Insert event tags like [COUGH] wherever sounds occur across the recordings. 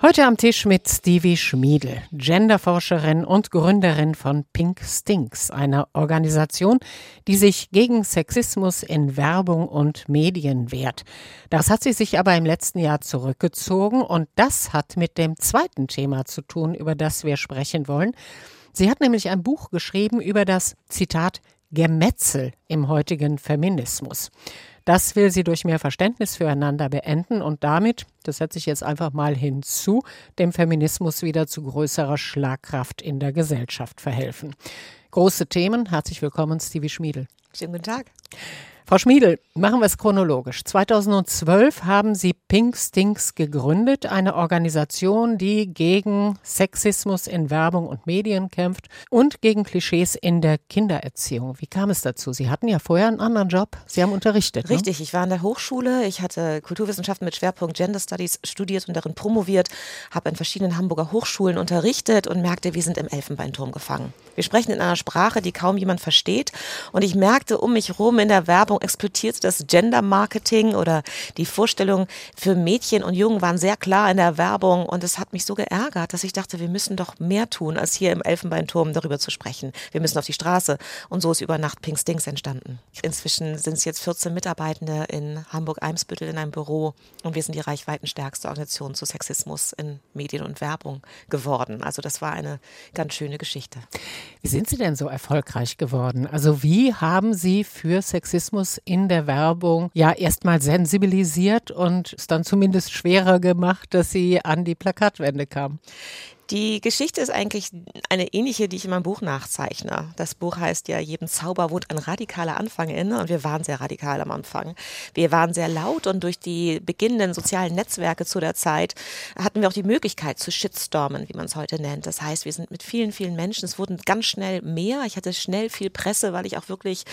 Heute am Tisch mit Stevie Schmiedel, Genderforscherin und Gründerin von Pink Stinks, einer Organisation, die sich gegen Sexismus in Werbung und Medien wehrt. Das hat sie sich aber im letzten Jahr zurückgezogen und das hat mit dem zweiten Thema zu tun, über das wir sprechen wollen. Sie hat nämlich ein Buch geschrieben über das Zitat Gemetzel im heutigen Feminismus. Das will sie durch mehr Verständnis füreinander beenden und damit, das setze ich jetzt einfach mal hinzu, dem Feminismus wieder zu größerer Schlagkraft in der Gesellschaft verhelfen. Große Themen. Herzlich willkommen, Stevie Schmiedel. Schönen guten Tag. Frau Schmiedel, machen wir es chronologisch. 2012 haben Sie Pink Stinks gegründet, eine Organisation, die gegen Sexismus in Werbung und Medien kämpft und gegen Klischees in der Kindererziehung. Wie kam es dazu? Sie hatten ja vorher einen anderen Job. Sie haben unterrichtet. Ne? Richtig, ne? ich war an der Hochschule. Ich hatte Kulturwissenschaften mit Schwerpunkt Gender Studies studiert und darin promoviert, habe an verschiedenen Hamburger Hochschulen unterrichtet und merkte, wir sind im Elfenbeinturm gefangen. Wir sprechen in einer Sprache, die kaum jemand versteht. Und ich merkte um mich herum in der Werbung, explodierte das Gender Marketing oder die Vorstellung für Mädchen und Jungen waren sehr klar in der Werbung und es hat mich so geärgert, dass ich dachte, wir müssen doch mehr tun, als hier im Elfenbeinturm darüber zu sprechen. Wir müssen auf die Straße und so ist über Nacht Pink Stinks entstanden. Inzwischen sind es jetzt 14 Mitarbeitende in Hamburg-Eimsbüttel in einem Büro und wir sind die reichweitenstärkste Organisation zu Sexismus in Medien und Werbung geworden. Also das war eine ganz schöne Geschichte. Wie sind Sie denn so erfolgreich geworden? Also wie haben Sie für Sexismus Sexismus in der Werbung ja erstmal sensibilisiert und es dann zumindest schwerer gemacht, dass sie an die Plakatwände kam. Die Geschichte ist eigentlich eine ähnliche, die ich in meinem Buch nachzeichne. Das Buch heißt ja, jedem Zauber wohnt ein radikaler Anfang inne und wir waren sehr radikal am Anfang. Wir waren sehr laut und durch die beginnenden sozialen Netzwerke zu der Zeit hatten wir auch die Möglichkeit zu shitstormen, wie man es heute nennt. Das heißt, wir sind mit vielen, vielen Menschen, es wurden ganz schnell mehr. Ich hatte schnell viel Presse, weil ich auch wirklich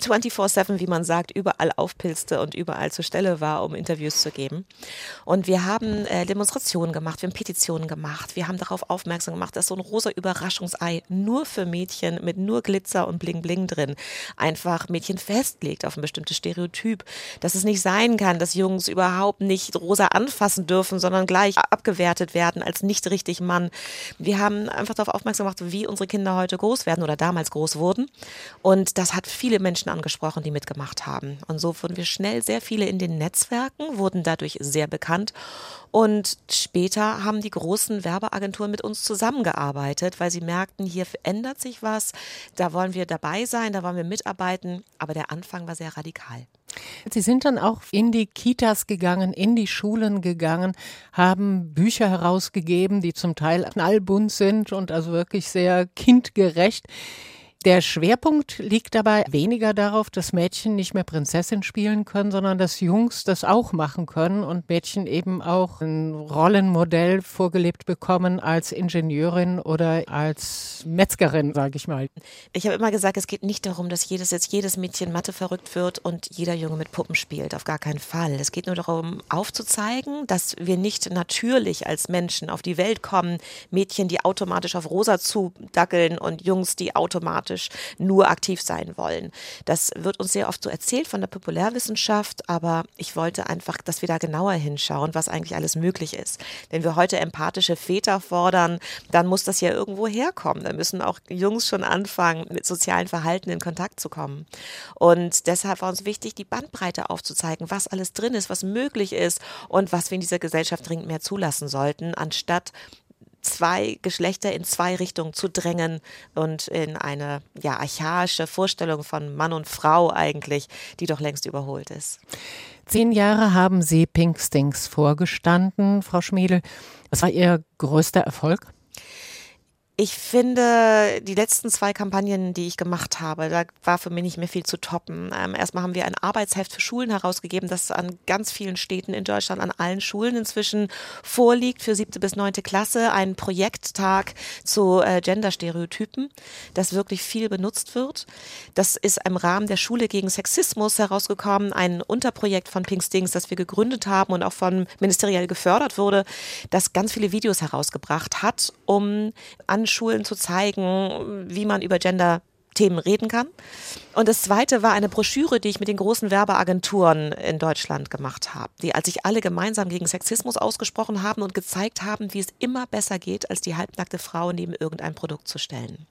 24-7, wie man sagt, überall aufpilzte und überall zur Stelle war, um Interviews zu geben. Und wir haben äh, Demonstrationen gemacht, wir haben Petitionen gemacht, wir haben darauf aufmerksam gemacht, dass so ein rosa Überraschungsei nur für Mädchen mit nur Glitzer und Bling Bling drin einfach Mädchen festlegt auf ein bestimmtes Stereotyp, dass es nicht sein kann, dass Jungs überhaupt nicht rosa anfassen dürfen, sondern gleich abgewertet werden als nicht richtig Mann. Wir haben einfach darauf aufmerksam gemacht, wie unsere Kinder heute groß werden oder damals groß wurden. Und das hat viele Menschen angesprochen, die mitgemacht haben. Und so wurden wir schnell sehr viele in den Netzwerken, wurden dadurch sehr bekannt. Und später haben die großen Werbeagenturen Agenturen mit uns zusammengearbeitet, weil sie merkten, hier ändert sich was, da wollen wir dabei sein, da wollen wir mitarbeiten. Aber der Anfang war sehr radikal. Sie sind dann auch in die Kitas gegangen, in die Schulen gegangen, haben Bücher herausgegeben, die zum Teil knallbunt sind und also wirklich sehr kindgerecht. Der Schwerpunkt liegt dabei weniger darauf, dass Mädchen nicht mehr Prinzessin spielen können, sondern dass Jungs das auch machen können und Mädchen eben auch ein Rollenmodell vorgelebt bekommen als Ingenieurin oder als Metzgerin, sage ich mal. Ich habe immer gesagt, es geht nicht darum, dass jedes jetzt jedes Mädchen Mathe verrückt wird und jeder Junge mit Puppen spielt. Auf gar keinen Fall. Es geht nur darum, aufzuzeigen, dass wir nicht natürlich als Menschen auf die Welt kommen, Mädchen, die automatisch auf rosa zudackeln und Jungs, die automatisch thematisch nur aktiv sein wollen. Das wird uns sehr oft so erzählt von der Populärwissenschaft, aber ich wollte einfach, dass wir da genauer hinschauen, was eigentlich alles möglich ist. Wenn wir heute empathische Väter fordern, dann muss das ja irgendwo herkommen. Da müssen auch Jungs schon anfangen, mit sozialen Verhalten in Kontakt zu kommen. Und deshalb war uns wichtig, die Bandbreite aufzuzeigen, was alles drin ist, was möglich ist und was wir in dieser Gesellschaft dringend mehr zulassen sollten, anstatt zwei Geschlechter in zwei Richtungen zu drängen und in eine ja, archaische Vorstellung von Mann und Frau eigentlich, die doch längst überholt ist. Zehn Jahre haben Sie Pink Stinks vorgestanden, Frau Schmiedel. Was war Ihr größter Erfolg? Ich finde, die letzten zwei Kampagnen, die ich gemacht habe, da war für mich nicht mehr viel zu toppen. Ähm, erstmal haben wir ein Arbeitsheft für Schulen herausgegeben, das an ganz vielen Städten in Deutschland, an allen Schulen inzwischen vorliegt für siebte bis neunte Klasse. Ein Projekttag zu äh, Genderstereotypen, das wirklich viel benutzt wird. Das ist im Rahmen der Schule gegen Sexismus herausgekommen, ein Unterprojekt von Pink Stings, das wir gegründet haben und auch von ministeriell gefördert wurde, das ganz viele Videos herausgebracht hat, um an Schulen zu zeigen, wie man über Gender Themen reden kann. Und das zweite war eine Broschüre, die ich mit den großen Werbeagenturen in Deutschland gemacht habe, die als sich alle gemeinsam gegen Sexismus ausgesprochen haben und gezeigt haben, wie es immer besser geht, als die halbnackte Frau neben irgendein Produkt zu stellen.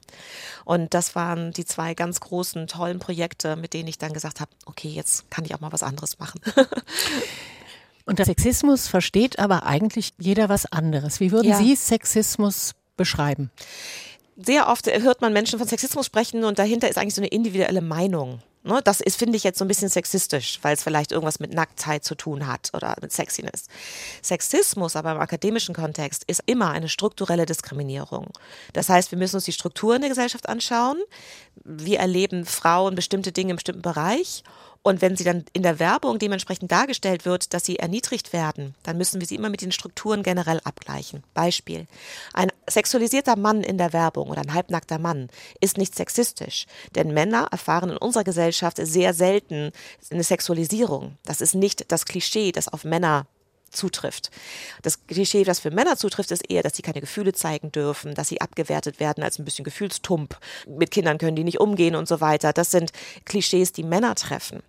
Und das waren die zwei ganz großen, tollen Projekte, mit denen ich dann gesagt habe, okay, jetzt kann ich auch mal was anderes machen. [LAUGHS] Unter Sexismus versteht aber eigentlich jeder was anderes. Wie würden ja. Sie Sexismus beschreiben? Sehr oft hört man Menschen von Sexismus sprechen und dahinter ist eigentlich so eine individuelle Meinung. Ne, das ist, finde ich, jetzt so ein bisschen sexistisch, weil es vielleicht irgendwas mit Nacktheit zu tun hat oder mit Sexiness. Sexismus aber im akademischen Kontext ist immer eine strukturelle Diskriminierung. Das heißt, wir müssen uns die Strukturen der Gesellschaft anschauen. Wie erleben Frauen bestimmte Dinge im bestimmten Bereich und wenn sie dann in der Werbung dementsprechend dargestellt wird, dass sie erniedrigt werden, dann müssen wir sie immer mit den Strukturen generell abgleichen. Beispiel. Ein sexualisierter Mann in der Werbung oder ein halbnackter Mann ist nicht sexistisch, denn Männer erfahren in unserer Gesellschaft sehr selten eine Sexualisierung. Das ist nicht das Klischee, das auf Männer zutrifft. Das Klischee, das für Männer zutrifft, ist eher, dass sie keine Gefühle zeigen dürfen, dass sie abgewertet werden als ein bisschen gefühlstump. Mit Kindern können die nicht umgehen und so weiter. Das sind Klischees, die Männer treffen.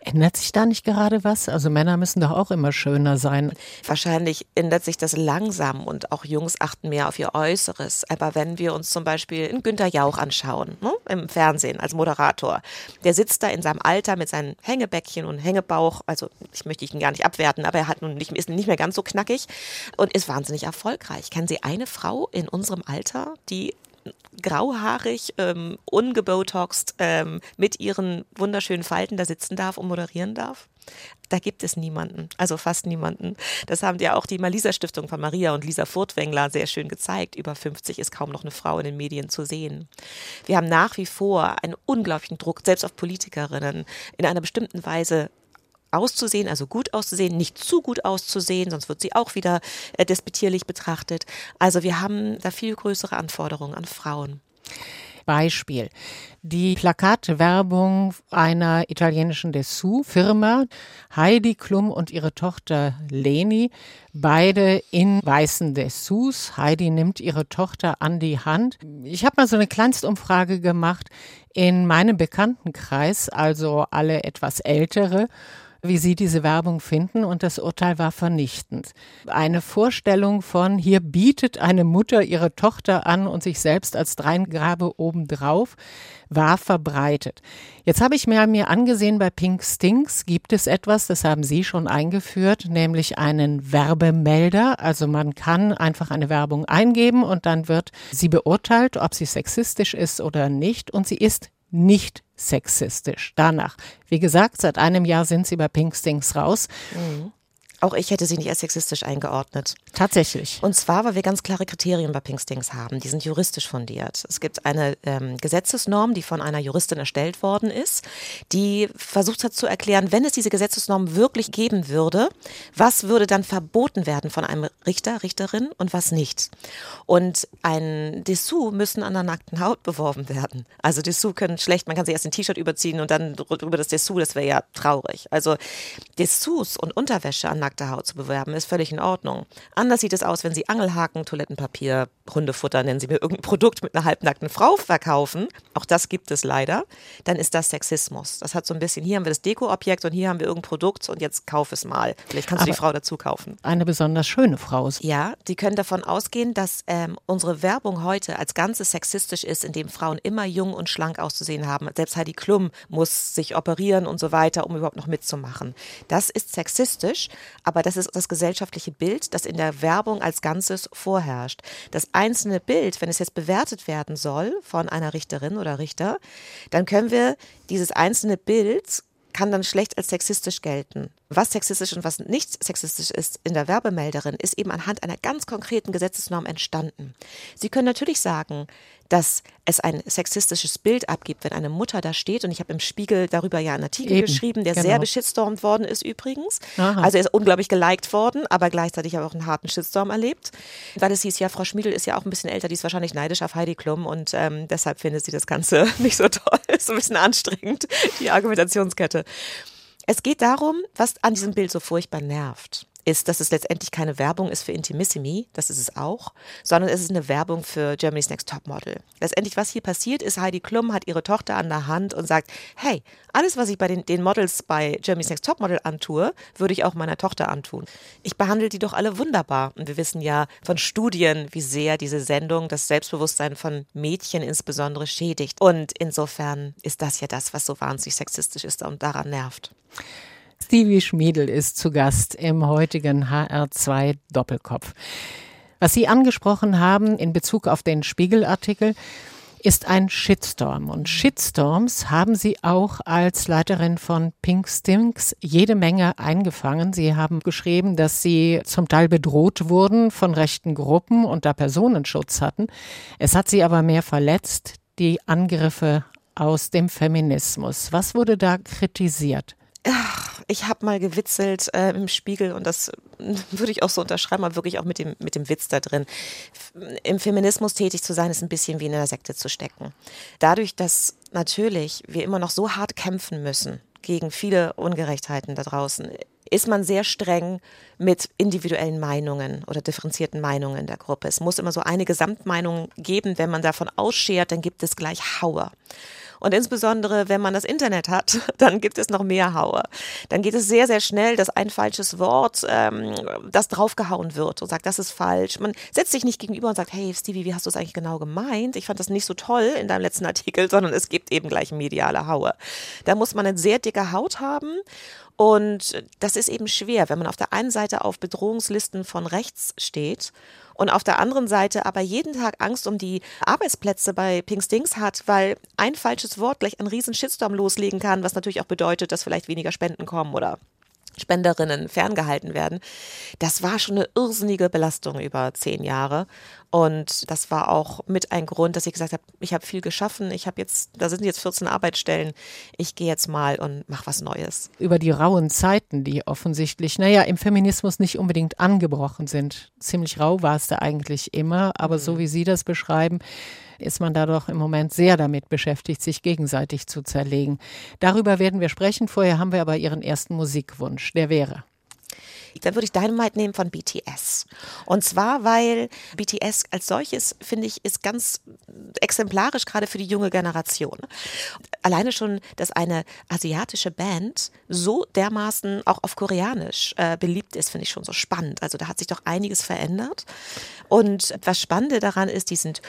Ändert sich da nicht gerade was? Also Männer müssen doch auch immer schöner sein. Wahrscheinlich ändert sich das langsam und auch Jungs achten mehr auf ihr Äußeres. Aber wenn wir uns zum Beispiel in Günter Jauch anschauen, ne, im Fernsehen als Moderator, der sitzt da in seinem Alter mit seinen Hängebäckchen und Hängebauch. Also ich möchte ihn gar nicht abwerten, aber er hat nun nicht, ist nicht mehr ganz so knackig und ist wahnsinnig erfolgreich. Kennen Sie eine Frau in unserem Alter, die grauhaarig, ähm, ungebotoxt, ähm, mit ihren wunderschönen Falten da sitzen darf und moderieren darf? Da gibt es niemanden, also fast niemanden. Das haben ja auch die Malisa Stiftung von Maria und Lisa Furtwängler sehr schön gezeigt. Über 50 ist kaum noch eine Frau in den Medien zu sehen. Wir haben nach wie vor einen unglaublichen Druck, selbst auf Politikerinnen, in einer bestimmten Weise auszusehen, also gut auszusehen, nicht zu gut auszusehen, sonst wird sie auch wieder äh, despektierlich betrachtet. Also wir haben da viel größere Anforderungen an Frauen. Beispiel. Die Plakatwerbung einer italienischen Dessous-Firma, Heidi Klum und ihre Tochter Leni, beide in weißen Dessous. Heidi nimmt ihre Tochter an die Hand. Ich habe mal so eine Kleinstumfrage gemacht in meinem Bekanntenkreis, also alle etwas ältere wie Sie diese Werbung finden und das Urteil war vernichtend. Eine Vorstellung von, hier bietet eine Mutter ihre Tochter an und sich selbst als Dreingrabe obendrauf, war verbreitet. Jetzt habe ich mir, mir angesehen, bei Pink Stinks gibt es etwas, das haben Sie schon eingeführt, nämlich einen Werbemelder. Also man kann einfach eine Werbung eingeben und dann wird sie beurteilt, ob sie sexistisch ist oder nicht und sie ist nicht sexistisch. Danach. Wie gesagt, seit einem Jahr sind sie bei Pinkstings raus. Mhm. Auch ich hätte sie nicht als sexistisch eingeordnet. Tatsächlich. Und zwar, weil wir ganz klare Kriterien bei Pinkstings haben. Die sind juristisch fundiert. Es gibt eine ähm, Gesetzesnorm, die von einer Juristin erstellt worden ist, die versucht hat zu erklären, wenn es diese Gesetzesnorm wirklich geben würde, was würde dann verboten werden von einem Richter, Richterin und was nicht. Und ein Dessous müssen an der nackten Haut beworben werden. Also Dessous können schlecht, man kann sich erst ein T-Shirt überziehen und dann über das Dessous, das wäre ja traurig. Also Dessous und Unterwäsche an nackten nackte Haut zu bewerben, ist völlig in Ordnung. Anders sieht es aus, wenn Sie Angelhaken, Toilettenpapier, Hundefutter, nennen Sie mir irgendein Produkt mit einer halbnackten Frau verkaufen. Auch das gibt es leider. Dann ist das Sexismus. Das hat so ein bisschen, hier haben wir das Dekoobjekt und hier haben wir irgendein Produkt und jetzt kauf es mal. Vielleicht kannst Aber du die Frau dazu kaufen. Eine besonders schöne Frau. Ja, Sie können davon ausgehen, dass ähm, unsere Werbung heute als Ganzes sexistisch ist, indem Frauen immer jung und schlank auszusehen haben. Selbst Heidi Klum muss sich operieren und so weiter, um überhaupt noch mitzumachen. Das ist sexistisch, aber das ist das gesellschaftliche Bild, das in der Werbung als Ganzes vorherrscht. Das einzelne Bild, wenn es jetzt bewertet werden soll von einer Richterin oder Richter, dann können wir dieses einzelne Bild kann dann schlecht als sexistisch gelten, was sexistisch und was nicht sexistisch ist in der Werbemelderin, ist eben anhand einer ganz konkreten Gesetzesnorm entstanden. Sie können natürlich sagen, dass es ein sexistisches Bild abgibt, wenn eine Mutter da steht. Und ich habe im Spiegel darüber ja einen Artikel Eben, geschrieben, der genau. sehr beschitstormt worden ist übrigens. Aha. Also er ist unglaublich geliked worden, aber gleichzeitig habe ich auch einen harten Shitstorm erlebt. Weil es hieß, ja, Frau Schmiedel ist ja auch ein bisschen älter, die ist wahrscheinlich neidisch auf Heidi Klum und ähm, deshalb findet sie das Ganze [LAUGHS] nicht so toll. [LAUGHS] ist ein bisschen anstrengend, die Argumentationskette. Es geht darum, was an diesem Bild so furchtbar nervt ist, dass es letztendlich keine Werbung ist für Intimissimi, das ist es auch, sondern es ist eine Werbung für Germany's Next Topmodel. Letztendlich, was hier passiert, ist, Heidi Klum hat ihre Tochter an der Hand und sagt, hey, alles, was ich bei den, den Models bei Germany's Next Topmodel antue, würde ich auch meiner Tochter antun. Ich behandle die doch alle wunderbar. Und wir wissen ja von Studien, wie sehr diese Sendung das Selbstbewusstsein von Mädchen insbesondere schädigt. Und insofern ist das ja das, was so wahnsinnig sexistisch ist und daran nervt. Stevie Schmiedel ist zu Gast im heutigen HR2 Doppelkopf. Was Sie angesprochen haben in Bezug auf den Spiegelartikel, ist ein Shitstorm. Und Shitstorms haben Sie auch als Leiterin von Pink Stinks jede Menge eingefangen. Sie haben geschrieben, dass Sie zum Teil bedroht wurden von rechten Gruppen und da Personenschutz hatten. Es hat Sie aber mehr verletzt, die Angriffe aus dem Feminismus. Was wurde da kritisiert? Ich habe mal gewitzelt äh, im Spiegel und das [LAUGHS] würde ich auch so unterschreiben, aber wirklich auch mit dem, mit dem Witz da drin. Im Feminismus tätig zu sein, ist ein bisschen wie in einer Sekte zu stecken. Dadurch, dass natürlich wir immer noch so hart kämpfen müssen gegen viele Ungerechtheiten da draußen, ist man sehr streng mit individuellen Meinungen oder differenzierten Meinungen der Gruppe. Es muss immer so eine Gesamtmeinung geben. Wenn man davon ausschert, dann gibt es gleich Hauer. Und insbesondere, wenn man das Internet hat, [LAUGHS] dann gibt es noch mehr Hauer. Dann geht es sehr, sehr schnell, dass ein falsches Wort, ähm, das draufgehauen wird und sagt, das ist falsch. Man setzt sich nicht gegenüber und sagt, hey Stevie, wie hast du es eigentlich genau gemeint? Ich fand das nicht so toll in deinem letzten Artikel, [LAUGHS] sondern es gibt eben gleich mediale Hauer. Da muss man eine sehr dicke Haut haben und das ist eben schwer, wenn man auf der einen Seite auf Bedrohungslisten von rechts steht und auf der anderen Seite aber jeden Tag Angst um die Arbeitsplätze bei Pink Stings hat, weil ein falsches Wort gleich einen riesen Shitstorm loslegen kann, was natürlich auch bedeutet, dass vielleicht weniger Spenden kommen oder Spenderinnen ferngehalten werden. Das war schon eine irrsinnige Belastung über zehn Jahre. Und das war auch mit ein Grund, dass ich gesagt habe, ich habe viel geschaffen, ich habe jetzt, da sind jetzt 14 Arbeitsstellen, ich gehe jetzt mal und mache was Neues. Über die rauen Zeiten, die offensichtlich, naja, im Feminismus nicht unbedingt angebrochen sind. Ziemlich rau war es da eigentlich immer, aber mhm. so wie Sie das beschreiben, ist man da doch im Moment sehr damit beschäftigt, sich gegenseitig zu zerlegen. Darüber werden wir sprechen. Vorher haben wir aber Ihren ersten Musikwunsch. Der wäre. Dann würde ich Dynamite nehmen von BTS. Und zwar, weil BTS als solches, finde ich, ist ganz exemplarisch gerade für die junge Generation. Alleine schon, dass eine asiatische Band so dermaßen auch auf Koreanisch äh, beliebt ist, finde ich schon so spannend. Also da hat sich doch einiges verändert. Und was Spannende daran ist, die sind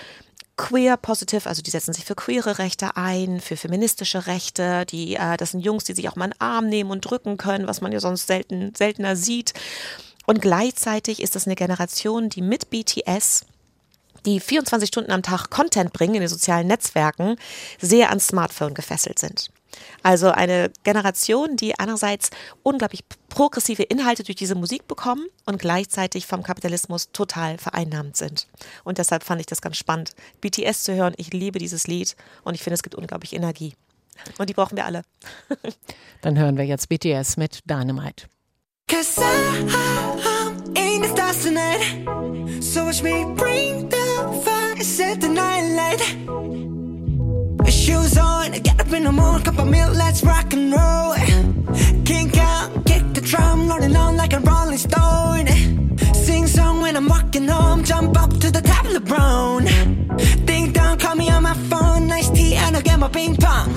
queer positive, also die setzen sich für queere Rechte ein, für feministische Rechte, die, äh, das sind Jungs, die sich auch mal einen Arm nehmen und drücken können, was man ja sonst selten, seltener sieht. Und gleichzeitig ist das eine Generation, die mit BTS die 24 Stunden am Tag Content bringen in den sozialen Netzwerken, sehr ans Smartphone gefesselt sind. Also eine Generation, die einerseits unglaublich progressive Inhalte durch diese Musik bekommen und gleichzeitig vom Kapitalismus total vereinnahmt sind. Und deshalb fand ich das ganz spannend, BTS zu hören. Ich liebe dieses Lied und ich finde, es gibt unglaublich Energie. Und die brauchen wir alle. [LAUGHS] Dann hören wir jetzt BTS mit Dynamite. Cause I, I'm in the stars tonight So watch me bring the fire, set the night light Shoes on, get up in the morning, cup of milk, let's rock and roll. Kink out, kick the drum, rolling on like a rolling stone. Sing song when I'm walking home, jump up to the top of the brown. Ding dong, call me on my phone, nice tea, and I'll get my ping pong.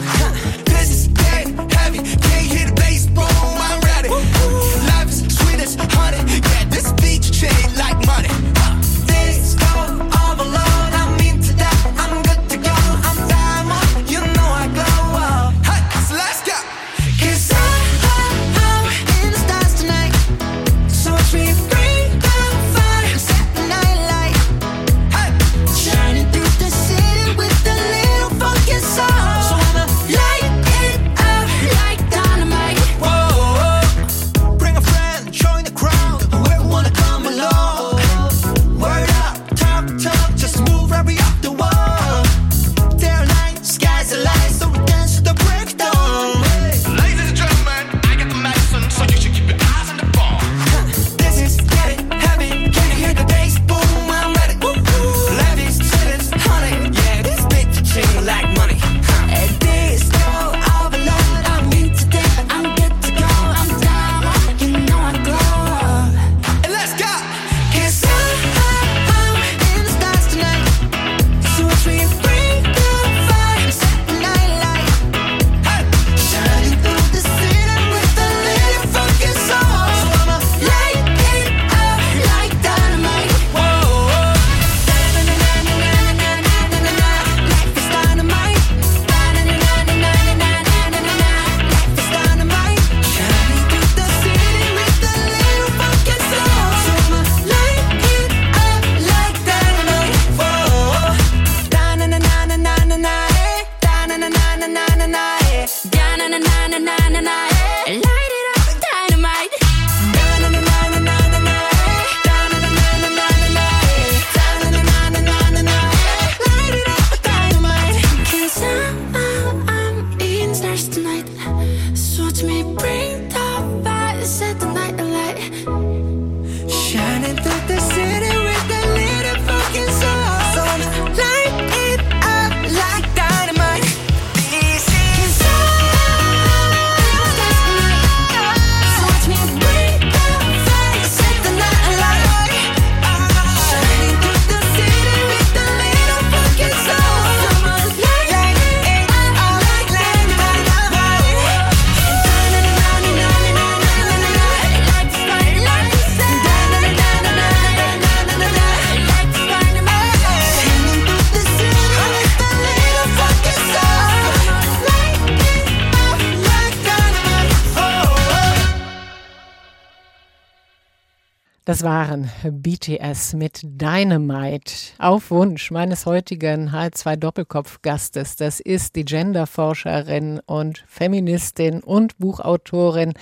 Cause it's dead heavy, can't hit the baseball, I'm ready. Life is sweet as honey, yeah, this beach chain like money. This go Das waren BTS mit Dynamite auf Wunsch meines heutigen H2 Doppelkopf-Gastes. Das ist die Genderforscherin und Feministin und Buchautorin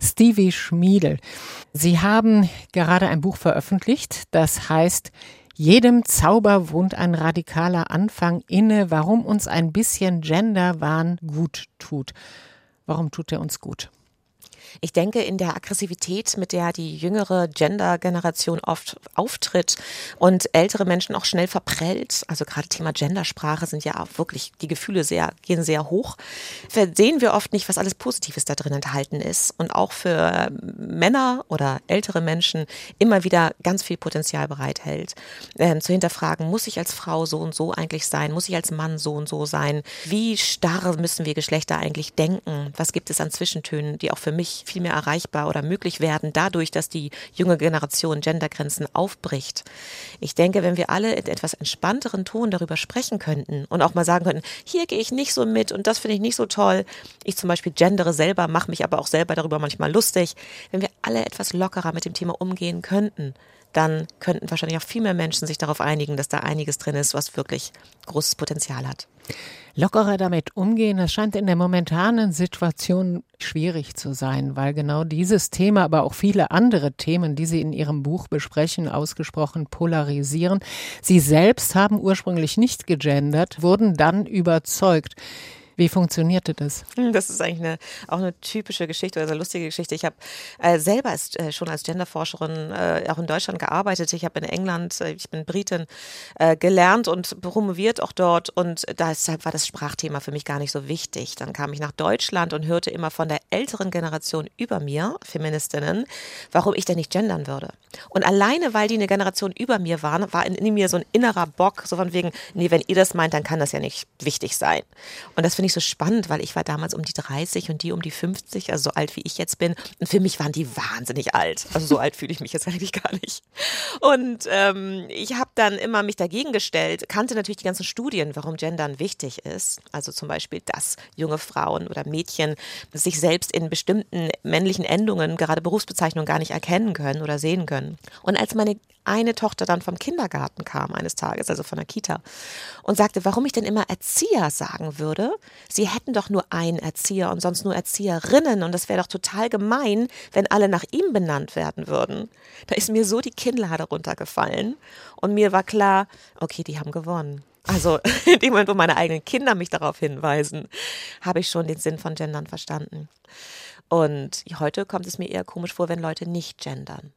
Stevie Schmiedel. Sie haben gerade ein Buch veröffentlicht, das heißt jedem Zauber wohnt ein radikaler Anfang inne, warum uns ein bisschen Genderwahn gut tut. Warum tut er uns gut? Ich denke, in der Aggressivität, mit der die jüngere Gender-Generation oft auftritt und ältere Menschen auch schnell verprellt, also gerade Thema Gendersprache sind ja auch wirklich, die Gefühle sehr, gehen sehr hoch, sehen wir oft nicht, was alles Positives da drin enthalten ist. Und auch für Männer oder ältere Menschen immer wieder ganz viel Potenzial bereithält. Ähm, zu hinterfragen, muss ich als Frau so und so eigentlich sein? Muss ich als Mann so und so sein? Wie starr müssen wir Geschlechter eigentlich denken? Was gibt es an Zwischentönen, die auch für mich viel mehr erreichbar oder möglich werden, dadurch, dass die junge Generation Gendergrenzen aufbricht. Ich denke, wenn wir alle in etwas entspannteren Ton darüber sprechen könnten und auch mal sagen könnten, hier gehe ich nicht so mit und das finde ich nicht so toll. Ich zum Beispiel gendere selber, mache mich aber auch selber darüber manchmal lustig. Wenn wir alle etwas lockerer mit dem Thema umgehen könnten, dann könnten wahrscheinlich auch viel mehr Menschen sich darauf einigen, dass da einiges drin ist, was wirklich großes Potenzial hat. Lockerer damit umgehen, das scheint in der momentanen Situation schwierig zu sein, weil genau dieses Thema, aber auch viele andere Themen, die Sie in Ihrem Buch besprechen, ausgesprochen polarisieren. Sie selbst haben ursprünglich nicht gegendert, wurden dann überzeugt. Wie funktionierte das? Hm, das ist eigentlich eine, auch eine typische Geschichte oder eine lustige Geschichte. Ich habe äh, selber als, äh, schon als Genderforscherin äh, auch in Deutschland gearbeitet. Ich habe in England, äh, ich bin Britin, äh, gelernt und promoviert auch dort und deshalb war das Sprachthema für mich gar nicht so wichtig. Dann kam ich nach Deutschland und hörte immer von der älteren Generation über mir, Feministinnen, warum ich denn nicht gendern würde. Und alleine, weil die eine Generation über mir waren, war in, in mir so ein innerer Bock, so von wegen, nee, wenn ihr das meint, dann kann das ja nicht wichtig sein. Und das finde finde ich so spannend, weil ich war damals um die 30 und die um die 50, also so alt wie ich jetzt bin. Und für mich waren die wahnsinnig alt. Also so alt fühle ich mich jetzt [LAUGHS] eigentlich gar nicht. Und ähm, ich habe dann immer mich dagegen gestellt, kannte natürlich die ganzen Studien, warum Gendern wichtig ist. Also zum Beispiel, dass junge Frauen oder Mädchen sich selbst in bestimmten männlichen Endungen, gerade Berufsbezeichnungen, gar nicht erkennen können oder sehen können. Und als meine eine Tochter dann vom Kindergarten kam eines Tages, also von der Kita, und sagte, warum ich denn immer Erzieher sagen würde. Sie hätten doch nur einen Erzieher und sonst nur Erzieherinnen und das wäre doch total gemein, wenn alle nach ihm benannt werden würden. Da ist mir so die Kinnlade runtergefallen und mir war klar, okay, die haben gewonnen. Also [LAUGHS] in dem Moment, wo meine eigenen Kinder mich darauf hinweisen, habe ich schon den Sinn von Gendern verstanden. Und heute kommt es mir eher komisch vor, wenn Leute nicht gendern.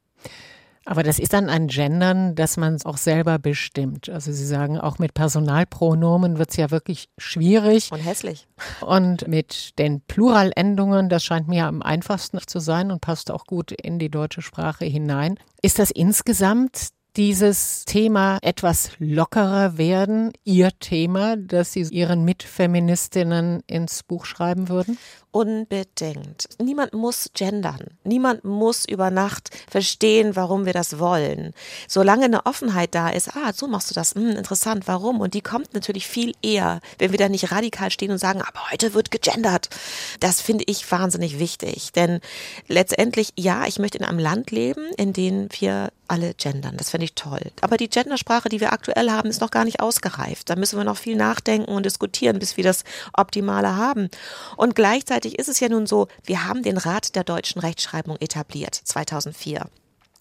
Aber das ist dann ein Gendern, dass man es auch selber bestimmt. Also Sie sagen, auch mit Personalpronomen wird es ja wirklich schwierig. Und hässlich. Und mit den Pluralendungen, das scheint mir am einfachsten zu sein und passt auch gut in die deutsche Sprache hinein. Ist das insgesamt dieses Thema etwas lockerer werden, Ihr Thema, dass Sie Ihren Mitfeministinnen ins Buch schreiben würden? Unbedingt. Niemand muss gendern. Niemand muss über Nacht verstehen, warum wir das wollen. Solange eine Offenheit da ist, ah, so machst du das, hm, interessant, warum? Und die kommt natürlich viel eher, wenn wir da nicht radikal stehen und sagen, aber heute wird gegendert. Das finde ich wahnsinnig wichtig. Denn letztendlich, ja, ich möchte in einem Land leben, in dem wir alle gendern. Das finde ich toll. Aber die Gendersprache, die wir aktuell haben, ist noch gar nicht ausgereift. Da müssen wir noch viel nachdenken und diskutieren, bis wir das Optimale haben. Und gleichzeitig Gleichzeitig ist es ja nun so, wir haben den Rat der deutschen Rechtschreibung etabliert, 2004.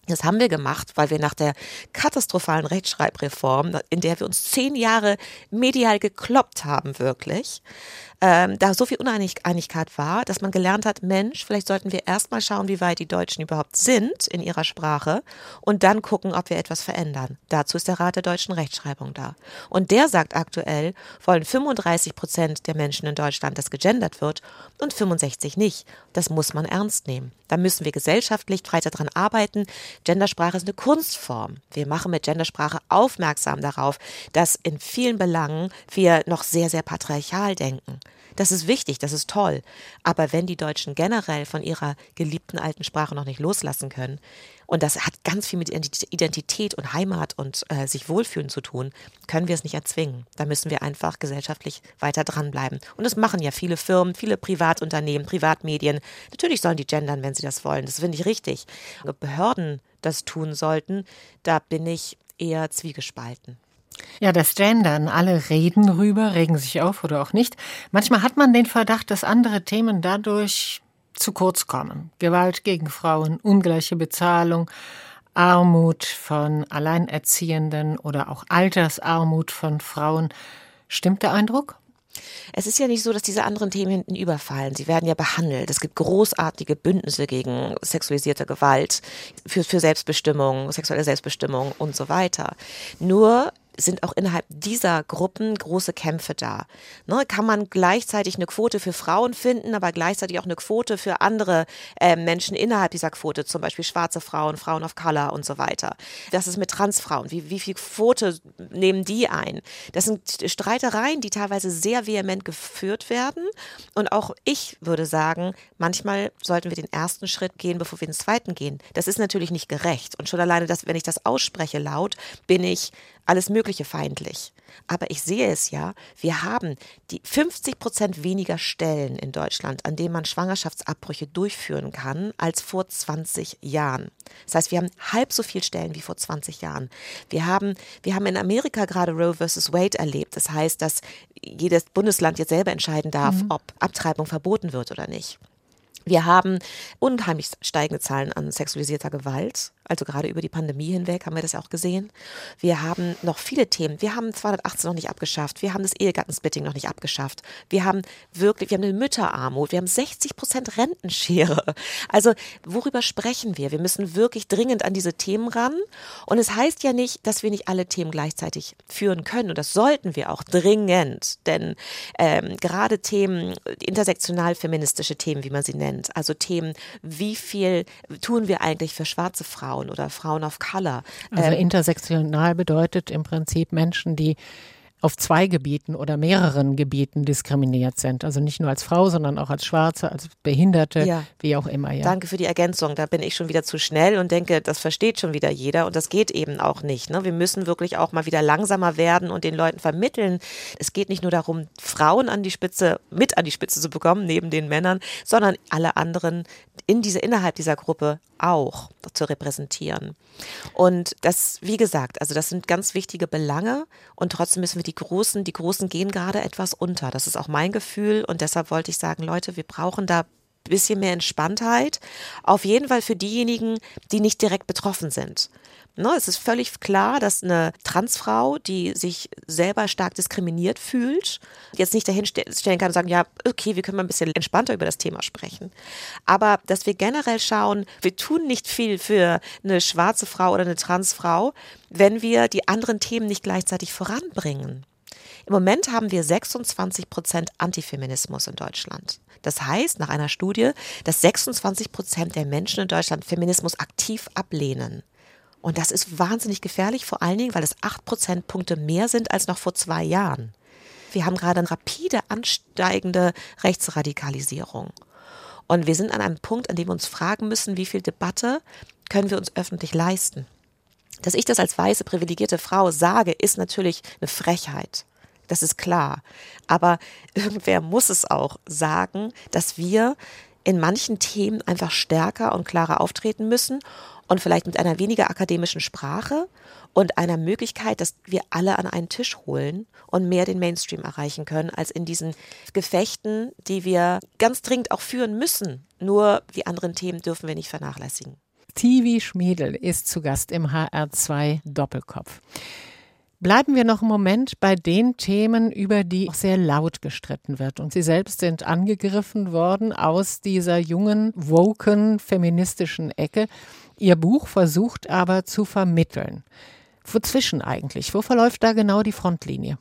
Das haben wir gemacht, weil wir nach der katastrophalen Rechtschreibreform, in der wir uns zehn Jahre medial gekloppt haben, wirklich, ähm, da so viel Uneinigkeit war, dass man gelernt hat, Mensch, vielleicht sollten wir erstmal schauen, wie weit die Deutschen überhaupt sind in ihrer Sprache und dann gucken, ob wir etwas verändern. Dazu ist der Rat der deutschen Rechtschreibung da. Und der sagt aktuell, wollen 35 Prozent der Menschen in Deutschland, dass gegendert wird und 65 nicht. Das muss man ernst nehmen. Da müssen wir gesellschaftlich weiter dran arbeiten. Gendersprache ist eine Kunstform. Wir machen mit Gendersprache aufmerksam darauf, dass in vielen Belangen wir noch sehr, sehr patriarchal denken. Das ist wichtig, das ist toll. Aber wenn die Deutschen generell von ihrer geliebten alten Sprache noch nicht loslassen können, und das hat ganz viel mit Identität und Heimat und äh, sich wohlfühlen zu tun, können wir es nicht erzwingen. Da müssen wir einfach gesellschaftlich weiter dranbleiben. Und das machen ja viele Firmen, viele Privatunternehmen, Privatmedien. Natürlich sollen die gendern, wenn sie das wollen. Das finde ich richtig. Behörden das tun sollten, da bin ich eher zwiegespalten. Ja, das Gendern, alle reden rüber, regen sich auf oder auch nicht. Manchmal hat man den Verdacht, dass andere Themen dadurch zu kurz kommen. Gewalt gegen Frauen, ungleiche Bezahlung, Armut von Alleinerziehenden oder auch Altersarmut von Frauen. Stimmt der Eindruck? Es ist ja nicht so, dass diese anderen Themen hinten überfallen. Sie werden ja behandelt. Es gibt großartige Bündnisse gegen sexualisierte Gewalt, für, für Selbstbestimmung, sexuelle Selbstbestimmung und so weiter. Nur sind auch innerhalb dieser Gruppen große Kämpfe da. Ne, kann man gleichzeitig eine Quote für Frauen finden, aber gleichzeitig auch eine Quote für andere äh, Menschen innerhalb dieser Quote, zum Beispiel schwarze Frauen, Frauen of Color und so weiter. Das ist mit Transfrauen. Wie, wie viel Quote nehmen die ein? Das sind Streitereien, die teilweise sehr vehement geführt werden. Und auch ich würde sagen, manchmal sollten wir den ersten Schritt gehen, bevor wir den zweiten gehen. Das ist natürlich nicht gerecht. Und schon alleine, dass, wenn ich das ausspreche laut, bin ich alles Mögliche feindlich. Aber ich sehe es ja, wir haben die 50 Prozent weniger Stellen in Deutschland, an denen man Schwangerschaftsabbrüche durchführen kann, als vor 20 Jahren. Das heißt, wir haben halb so viele Stellen wie vor 20 Jahren. Wir haben, wir haben in Amerika gerade Roe versus Wade erlebt. Das heißt, dass jedes Bundesland jetzt selber entscheiden darf, mhm. ob Abtreibung verboten wird oder nicht. Wir haben unheimlich steigende Zahlen an sexualisierter Gewalt. Also gerade über die Pandemie hinweg haben wir das auch gesehen. Wir haben noch viele Themen. Wir haben 218 noch nicht abgeschafft. Wir haben das Ehegattensplitting noch nicht abgeschafft. Wir haben wirklich, wir haben eine Mütterarmut. Wir haben 60 Prozent Rentenschere. Also worüber sprechen wir? Wir müssen wirklich dringend an diese Themen ran. Und es heißt ja nicht, dass wir nicht alle Themen gleichzeitig führen können. Und das sollten wir auch dringend. Denn ähm, gerade Themen, intersektional feministische Themen, wie man sie nennt, also Themen, wie viel tun wir eigentlich für schwarze Frauen? Frauen oder Frauen of Color. Also ähm, intersektional bedeutet im Prinzip Menschen, die auf zwei Gebieten oder mehreren Gebieten diskriminiert sind. Also nicht nur als Frau, sondern auch als Schwarze, als Behinderte, ja. wie auch immer. Ja. Danke für die Ergänzung. Da bin ich schon wieder zu schnell und denke, das versteht schon wieder jeder und das geht eben auch nicht. Ne? Wir müssen wirklich auch mal wieder langsamer werden und den Leuten vermitteln. Es geht nicht nur darum, Frauen an die Spitze, mit an die Spitze zu bekommen, neben den Männern, sondern alle anderen in diese, innerhalb dieser Gruppe auch zu repräsentieren. Und das, wie gesagt, also das sind ganz wichtige Belange und trotzdem müssen wir die Großen, die Großen gehen gerade etwas unter. Das ist auch mein Gefühl und deshalb wollte ich sagen, Leute, wir brauchen da ein bisschen mehr Entspanntheit. Auf jeden Fall für diejenigen, die nicht direkt betroffen sind. Ne, es ist völlig klar, dass eine Transfrau, die sich selber stark diskriminiert fühlt, jetzt nicht dahin stellen kann und sagen, ja, okay, wir können mal ein bisschen entspannter über das Thema sprechen. Aber dass wir generell schauen, wir tun nicht viel für eine schwarze Frau oder eine Transfrau, wenn wir die anderen Themen nicht gleichzeitig voranbringen. Im Moment haben wir 26 Prozent Antifeminismus in Deutschland. Das heißt, nach einer Studie, dass 26 Prozent der Menschen in Deutschland Feminismus aktiv ablehnen. Und das ist wahnsinnig gefährlich, vor allen Dingen, weil es acht Prozentpunkte mehr sind als noch vor zwei Jahren. Wir haben gerade eine rapide ansteigende Rechtsradikalisierung. Und wir sind an einem Punkt, an dem wir uns fragen müssen, wie viel Debatte können wir uns öffentlich leisten. Dass ich das als weiße, privilegierte Frau sage, ist natürlich eine Frechheit. Das ist klar. Aber [LAUGHS] irgendwer muss es auch sagen, dass wir in manchen Themen einfach stärker und klarer auftreten müssen und vielleicht mit einer weniger akademischen Sprache und einer Möglichkeit, dass wir alle an einen Tisch holen und mehr den Mainstream erreichen können, als in diesen Gefechten, die wir ganz dringend auch führen müssen. Nur die anderen Themen dürfen wir nicht vernachlässigen. Tivi Schmiedel ist zu Gast im HR2 Doppelkopf. Bleiben wir noch einen Moment bei den Themen, über die auch sehr laut gestritten wird. Und Sie selbst sind angegriffen worden aus dieser jungen, woken, feministischen Ecke. Ihr Buch versucht aber zu vermitteln. Wozwischen eigentlich? Wo verläuft da genau die Frontlinie?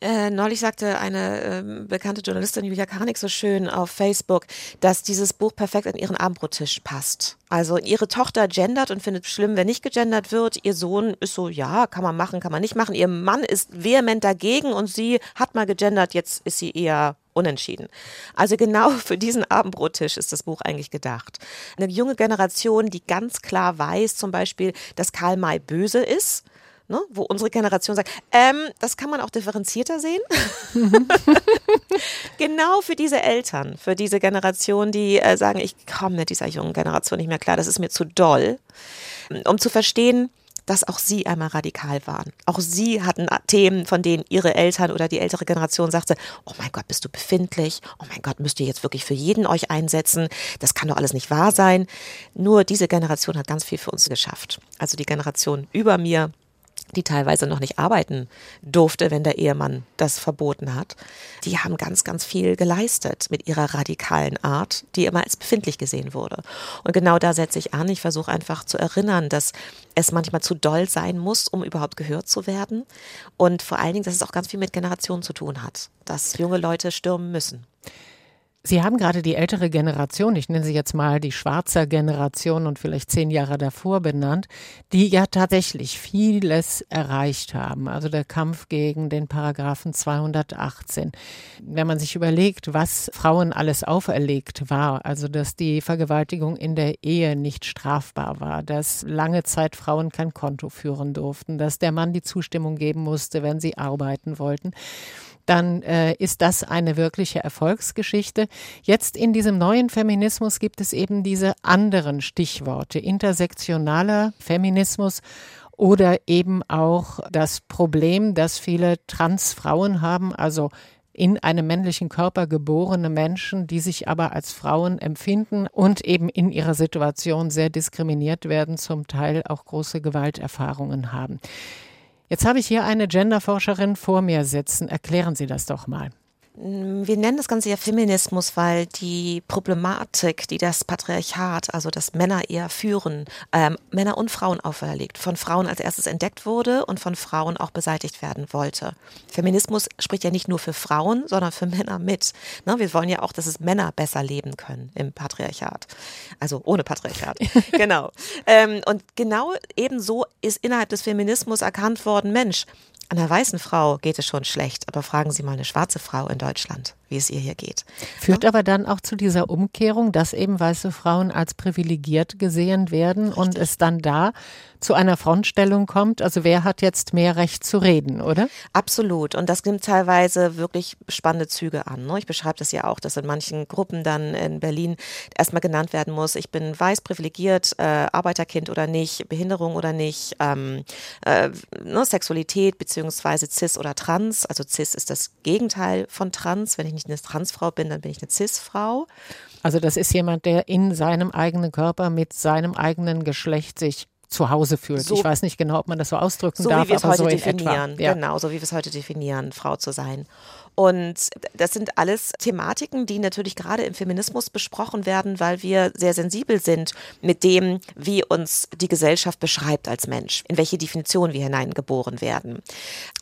Äh, neulich sagte eine äh, bekannte Journalistin Julia Karnik so schön auf Facebook, dass dieses Buch perfekt an ihren Abendbrottisch passt. Also ihre Tochter gendert und findet schlimm, wenn nicht gegendert wird. Ihr Sohn ist so, ja, kann man machen, kann man nicht machen. Ihr Mann ist vehement dagegen und sie hat mal gegendert, jetzt ist sie eher unentschieden. Also genau [LAUGHS] für diesen Abendbrottisch ist das Buch eigentlich gedacht. Eine junge Generation, die ganz klar weiß, zum Beispiel, dass Karl May böse ist Ne, wo unsere Generation sagt, ähm, das kann man auch differenzierter sehen. [LAUGHS] genau für diese Eltern, für diese Generation, die äh, sagen, ich komme mit dieser jungen Generation nicht mehr klar, das ist mir zu doll. Um zu verstehen, dass auch sie einmal radikal waren. Auch sie hatten Themen, von denen ihre Eltern oder die ältere Generation sagte, oh mein Gott, bist du befindlich? Oh mein Gott, müsst ihr jetzt wirklich für jeden euch einsetzen? Das kann doch alles nicht wahr sein. Nur diese Generation hat ganz viel für uns geschafft. Also die Generation über mir, die teilweise noch nicht arbeiten durfte, wenn der Ehemann das verboten hat. Die haben ganz, ganz viel geleistet mit ihrer radikalen Art, die immer als befindlich gesehen wurde. Und genau da setze ich an. Ich versuche einfach zu erinnern, dass es manchmal zu doll sein muss, um überhaupt gehört zu werden. Und vor allen Dingen, dass es auch ganz viel mit Generationen zu tun hat, dass junge Leute stürmen müssen. Sie haben gerade die ältere Generation, ich nenne sie jetzt mal die schwarze Generation und vielleicht zehn Jahre davor benannt, die ja tatsächlich vieles erreicht haben. Also der Kampf gegen den Paragraphen 218. Wenn man sich überlegt, was Frauen alles auferlegt war, also dass die Vergewaltigung in der Ehe nicht strafbar war, dass lange Zeit Frauen kein Konto führen durften, dass der Mann die Zustimmung geben musste, wenn sie arbeiten wollten dann äh, ist das eine wirkliche Erfolgsgeschichte. Jetzt in diesem neuen Feminismus gibt es eben diese anderen Stichworte, intersektionaler Feminismus oder eben auch das Problem, dass viele Transfrauen haben, also in einem männlichen Körper geborene Menschen, die sich aber als Frauen empfinden und eben in ihrer Situation sehr diskriminiert werden, zum Teil auch große Gewalterfahrungen haben. Jetzt habe ich hier eine Genderforscherin vor mir sitzen. Erklären Sie das doch mal. Wir nennen das Ganze ja Feminismus, weil die Problematik, die das Patriarchat, also das Männer eher führen, ähm, Männer und Frauen auferlegt, von Frauen als erstes entdeckt wurde und von Frauen auch beseitigt werden wollte. Feminismus spricht ja nicht nur für Frauen, sondern für Männer mit. Ne, wir wollen ja auch, dass es Männer besser leben können im Patriarchat. Also ohne Patriarchat. [LAUGHS] genau. Ähm, und genau ebenso ist innerhalb des Feminismus erkannt worden, Mensch, einer weißen Frau geht es schon schlecht, aber fragen Sie mal eine schwarze Frau in Deutschland, wie es ihr hier geht. Führt aber dann auch zu dieser Umkehrung, dass eben weiße Frauen als privilegiert gesehen werden Richtig. und es dann da zu einer Frontstellung kommt. Also wer hat jetzt mehr Recht zu reden, oder? Absolut. Und das nimmt teilweise wirklich spannende Züge an. Ne? Ich beschreibe das ja auch, dass in manchen Gruppen dann in Berlin erstmal genannt werden muss, ich bin weiß privilegiert, äh, Arbeiterkind oder nicht, Behinderung oder nicht, ähm, äh, ne, Sexualität beziehungsweise cis oder trans. Also cis ist das Gegenteil von trans. Wenn ich nicht eine Transfrau bin, dann bin ich eine cis-Frau. Also das ist jemand, der in seinem eigenen Körper mit seinem eigenen Geschlecht sich zu Hause fühlt. So, ich weiß nicht genau, ob man das so ausdrücken so darf, wie wir es heute so definieren. Ja. Genau, so wie wir es heute definieren, Frau zu sein. Und das sind alles Thematiken, die natürlich gerade im Feminismus besprochen werden, weil wir sehr sensibel sind mit dem, wie uns die Gesellschaft beschreibt als Mensch, in welche Definition wir hineingeboren werden.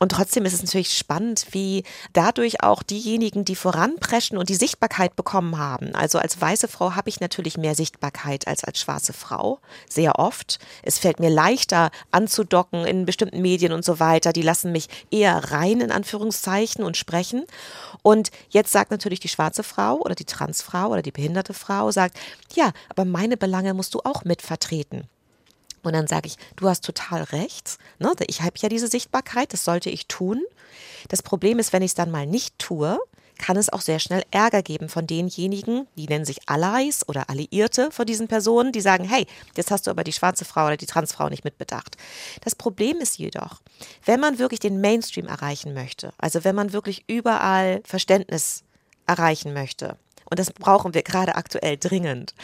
Und trotzdem ist es natürlich spannend, wie dadurch auch diejenigen, die voranpreschen und die Sichtbarkeit bekommen haben. Also als weiße Frau habe ich natürlich mehr Sichtbarkeit als als schwarze Frau, sehr oft. Es fällt mir leichter anzudocken in bestimmten Medien und so weiter. Die lassen mich eher rein in Anführungszeichen und sprechen. Und jetzt sagt natürlich die schwarze Frau oder die Transfrau oder die behinderte Frau, sagt, ja, aber meine Belange musst du auch mitvertreten. Und dann sage ich, du hast total recht. Ne? Ich habe ja diese Sichtbarkeit, das sollte ich tun. Das Problem ist, wenn ich es dann mal nicht tue, kann es auch sehr schnell Ärger geben von denjenigen, die nennen sich Allies oder Alliierte von diesen Personen, die sagen, hey, jetzt hast du aber die schwarze Frau oder die Transfrau nicht mitbedacht. Das Problem ist jedoch, wenn man wirklich den Mainstream erreichen möchte, also wenn man wirklich überall Verständnis erreichen möchte, und das brauchen wir gerade aktuell dringend.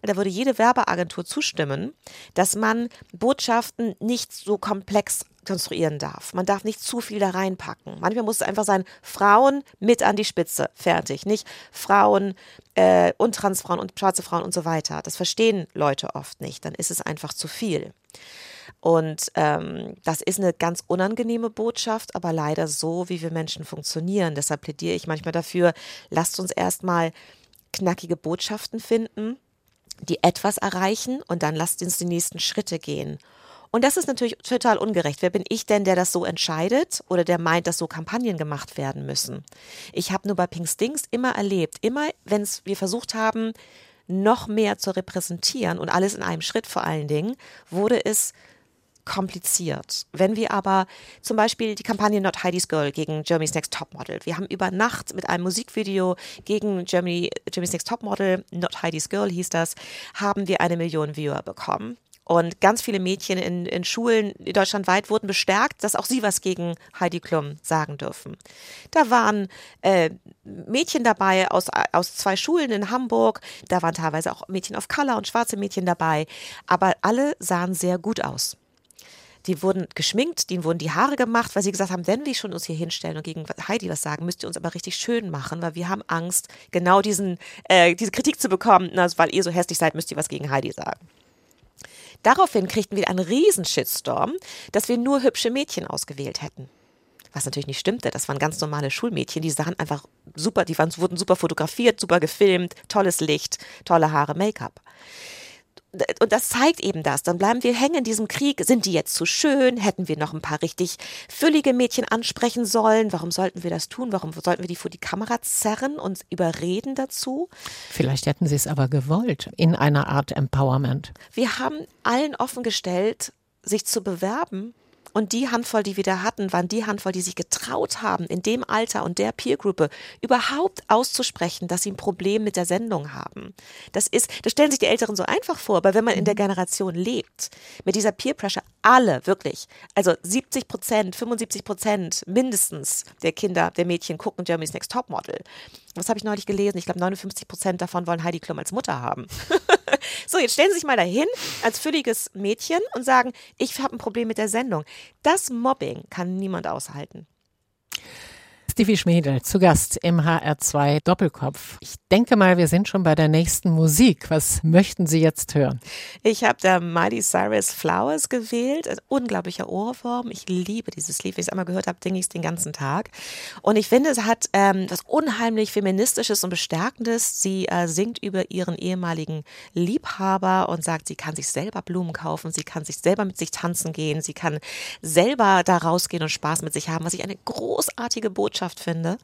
Da würde jede Werbeagentur zustimmen, dass man Botschaften nicht so komplex konstruieren darf. Man darf nicht zu viel da reinpacken. Manchmal muss es einfach sein, Frauen mit an die Spitze, fertig. Nicht Frauen äh, und Transfrauen und schwarze Frauen und so weiter. Das verstehen Leute oft nicht. Dann ist es einfach zu viel. Und ähm, das ist eine ganz unangenehme Botschaft, aber leider so, wie wir Menschen funktionieren. Deshalb plädiere ich manchmal dafür, lasst uns erstmal knackige Botschaften finden, die etwas erreichen und dann lasst uns die nächsten Schritte gehen. Und das ist natürlich total ungerecht. Wer bin ich denn, der das so entscheidet oder der meint, dass so Kampagnen gemacht werden müssen? Ich habe nur bei Pink Stings immer erlebt, immer wenn wir versucht haben, noch mehr zu repräsentieren und alles in einem Schritt vor allen Dingen, wurde es kompliziert. Wenn wir aber zum Beispiel die Kampagne Not Heidi's Girl gegen Germany's Next Topmodel, wir haben über Nacht mit einem Musikvideo gegen Germany, Germany's Next Topmodel, Not Heidi's Girl hieß das, haben wir eine Million Viewer bekommen. Und ganz viele Mädchen in, in Schulen deutschlandweit wurden bestärkt, dass auch sie was gegen Heidi Klum sagen dürfen. Da waren äh, Mädchen dabei aus, aus zwei Schulen in Hamburg, da waren teilweise auch Mädchen of Color und schwarze Mädchen dabei, aber alle sahen sehr gut aus die wurden geschminkt, denen wurden die Haare gemacht, weil sie gesagt haben, wenn wir schon uns hier hinstellen und gegen Heidi was sagen, müsst ihr uns aber richtig schön machen, weil wir haben Angst, genau diesen, äh, diese Kritik zu bekommen, also weil ihr so hässlich seid, müsst ihr was gegen Heidi sagen. Daraufhin kriegten wir einen riesen Shitstorm, dass wir nur hübsche Mädchen ausgewählt hätten. Was natürlich nicht stimmte. Das waren ganz normale Schulmädchen, die sahen einfach super, die waren, wurden super fotografiert, super gefilmt, tolles Licht, tolle Haare, Make-up und das zeigt eben das. Dann bleiben wir hängen in diesem Krieg. Sind die jetzt zu schön? Hätten wir noch ein paar richtig füllige Mädchen ansprechen sollen? Warum sollten wir das tun? Warum sollten wir die vor die Kamera zerren und überreden dazu? Vielleicht hätten sie es aber gewollt in einer Art Empowerment. Wir haben allen offengestellt, sich zu bewerben und die Handvoll, die wir da hatten, waren die Handvoll, die sich getraut haben, in dem Alter und der Peergruppe überhaupt auszusprechen, dass sie ein Problem mit der Sendung haben. Das ist, das stellen sich die Älteren so einfach vor, aber wenn man in der mhm. Generation lebt, mit dieser Peer Pressure, alle wirklich, also 70 Prozent, 75 Prozent mindestens der Kinder, der Mädchen gucken Germany's Next Top Model. Was habe ich neulich gelesen? Ich glaube, 59 Prozent davon wollen Heidi Klum als Mutter haben. [LAUGHS] so, jetzt stellen Sie sich mal dahin als fülliges Mädchen und sagen, ich habe ein Problem mit der Sendung. Das Mobbing kann niemand aushalten. Stevie Schmiedel zu Gast im HR2 Doppelkopf. Ich denke mal, wir sind schon bei der nächsten Musik. Was möchten Sie jetzt hören? Ich habe da Miley Cyrus Flowers gewählt. Ein unglaublicher Ohrwurm. Ich liebe dieses Lied. Wenn ich es einmal gehört habe, denke ich es den ganzen Tag. Und ich finde, es hat ähm, was unheimlich Feministisches und Bestärkendes. Sie äh, singt über ihren ehemaligen Liebhaber und sagt, sie kann sich selber Blumen kaufen, sie kann sich selber mit sich tanzen gehen, sie kann selber da rausgehen und Spaß mit sich haben, was ich eine großartige Botschaft Botschaft finde.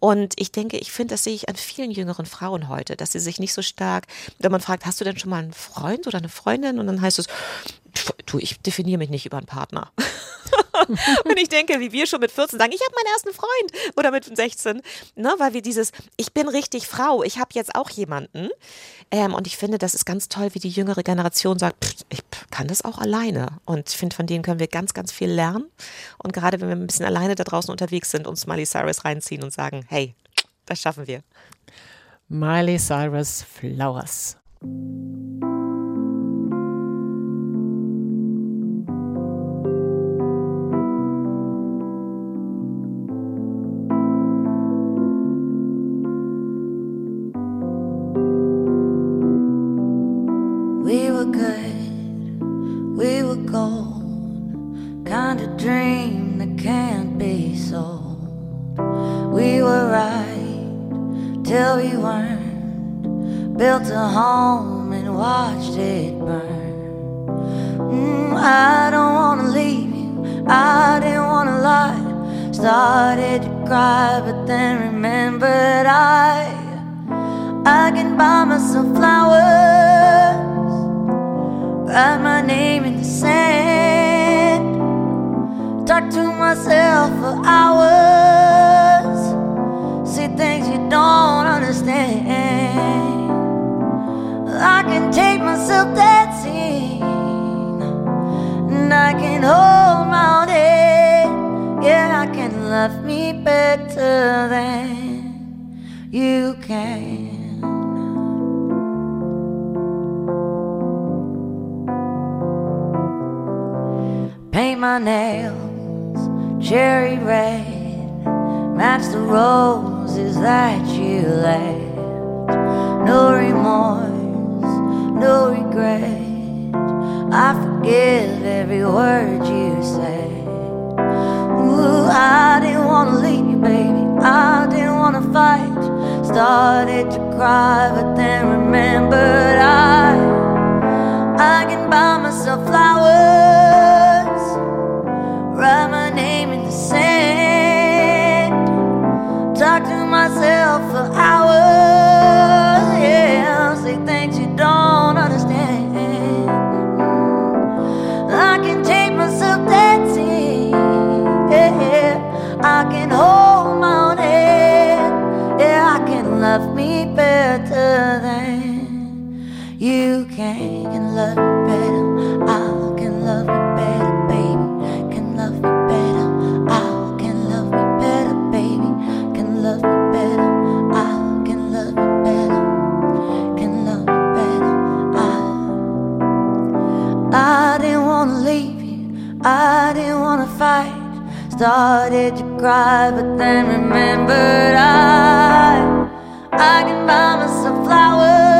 Und ich denke, ich finde, das sehe ich an vielen jüngeren Frauen heute, dass sie sich nicht so stark, wenn man fragt, hast du denn schon mal einen Freund oder eine Freundin? Und dann heißt es, du, ich definiere mich nicht über einen Partner. [LAUGHS] [LAUGHS] und ich denke, wie wir schon mit 14 sagen, ich habe meinen ersten Freund oder mit 16, ne, weil wir dieses, ich bin richtig Frau, ich habe jetzt auch jemanden. Ähm, und ich finde, das ist ganz toll, wie die jüngere Generation sagt, pff, ich kann das auch alleine. Und ich finde, von denen können wir ganz, ganz viel lernen. Und gerade wenn wir ein bisschen alleine da draußen unterwegs sind, uns Miley Cyrus reinziehen und sagen, hey, das schaffen wir. Miley Cyrus Flowers. I can take myself dancing, and I can hold my own head. Yeah, I can love me better than you can. Paint my nails cherry red, match the roses that you left. No remorse no regret. I forgive every word you said. Ooh, I didn't wanna leave you, baby. I didn't wanna fight. Started to cry, but then remembered I I can buy myself flowers, write my name in the sand, talk to myself for hours. love me better. I can love me better, baby. Can love me better. I can love me better, baby. Can love me better. I can love me better. Can love me better. I I didn't wanna leave you. I didn't wanna fight. Started to cry, but then remembered I I can buy myself flowers.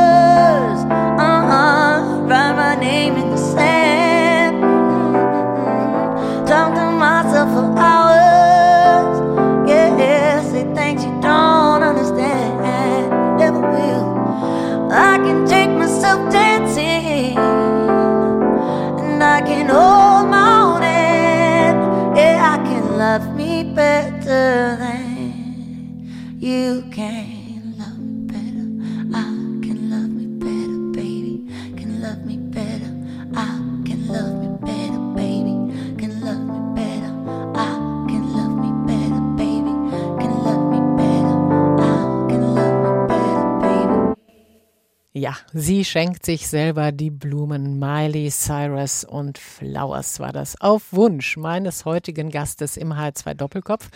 Ja, sie schenkt sich selber die Blumen. Miley Cyrus und Flowers war das auf Wunsch meines heutigen Gastes im H2 Doppelkopf.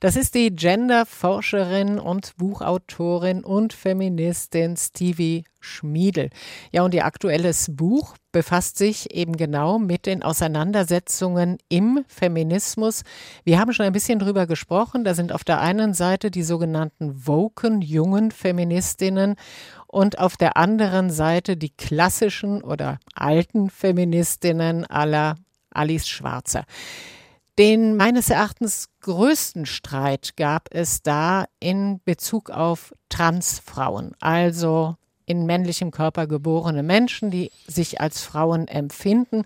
Das ist die Genderforscherin und Buchautorin und Feministin Stevie Schmiedel. Ja, und ihr aktuelles Buch befasst sich eben genau mit den Auseinandersetzungen im Feminismus. Wir haben schon ein bisschen drüber gesprochen. Da sind auf der einen Seite die sogenannten woken jungen Feministinnen und auf der anderen Seite die klassischen oder alten Feministinnen aller Alice Schwarzer. Den meines Erachtens größten Streit gab es da in Bezug auf Transfrauen, also in männlichem Körper geborene Menschen, die sich als Frauen empfinden.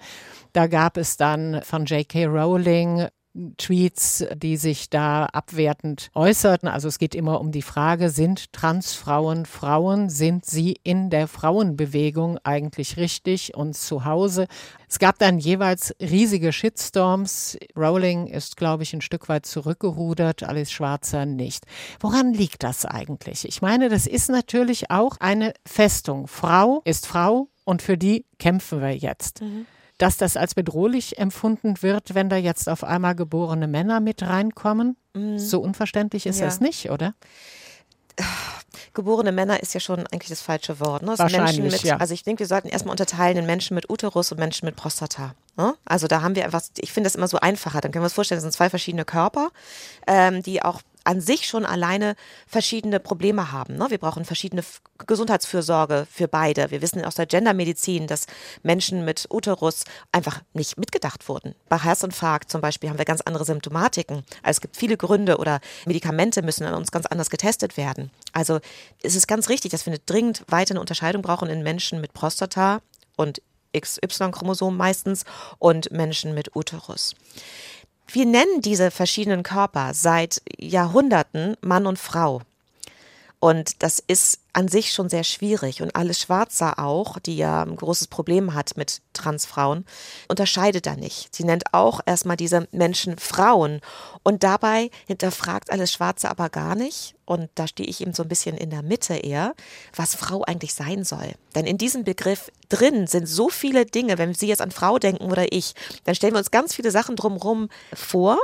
Da gab es dann von J.K. Rowling Tweets, die sich da abwertend äußerten. Also es geht immer um die Frage, sind Transfrauen Frauen? Sind sie in der Frauenbewegung eigentlich richtig und zu Hause? Es gab dann jeweils riesige Shitstorms. Rowling ist, glaube ich, ein Stück weit zurückgerudert, Alice Schwarzer nicht. Woran liegt das eigentlich? Ich meine, das ist natürlich auch eine Festung. Frau ist Frau und für die kämpfen wir jetzt. Mhm dass das als bedrohlich empfunden wird, wenn da jetzt auf einmal geborene Männer mit reinkommen? Mhm. So unverständlich ist ja. das nicht, oder? [SIGHS] Geborene Männer ist ja schon eigentlich das falsche Wort. Ne? Wahrscheinlich, mit, ja. Also ich denke, wir sollten erstmal unterteilen in Menschen mit Uterus und Menschen mit Prostata. Ne? Also da haben wir einfach, ich finde das immer so einfacher. Dann können wir uns vorstellen, das sind zwei verschiedene Körper, ähm, die auch an sich schon alleine verschiedene Probleme haben. Ne? Wir brauchen verschiedene Gesundheitsfürsorge für beide. Wir wissen aus der Gendermedizin, dass Menschen mit Uterus einfach nicht mitgedacht wurden. Bei Herzinfarkt zum Beispiel haben wir ganz andere Symptomatiken. Also es gibt viele Gründe oder Medikamente müssen an uns ganz anders getestet werden. Also es ist ganz richtig, dass wir eine dringend weiter eine Unterscheidung brauchen in Menschen mit Prostata und XY-Chromosom meistens und Menschen mit Uterus. Wir nennen diese verschiedenen Körper seit Jahrhunderten Mann und Frau. Und das ist an sich schon sehr schwierig. Und Alice Schwarzer auch, die ja ein großes Problem hat mit Transfrauen, unterscheidet da nicht. Sie nennt auch erstmal diese Menschen Frauen. Und dabei hinterfragt Alice Schwarzer aber gar nicht, und da stehe ich eben so ein bisschen in der Mitte eher, was Frau eigentlich sein soll. Denn in diesem Begriff drin sind so viele Dinge, wenn Sie jetzt an Frau denken oder ich, dann stellen wir uns ganz viele Sachen drumherum vor,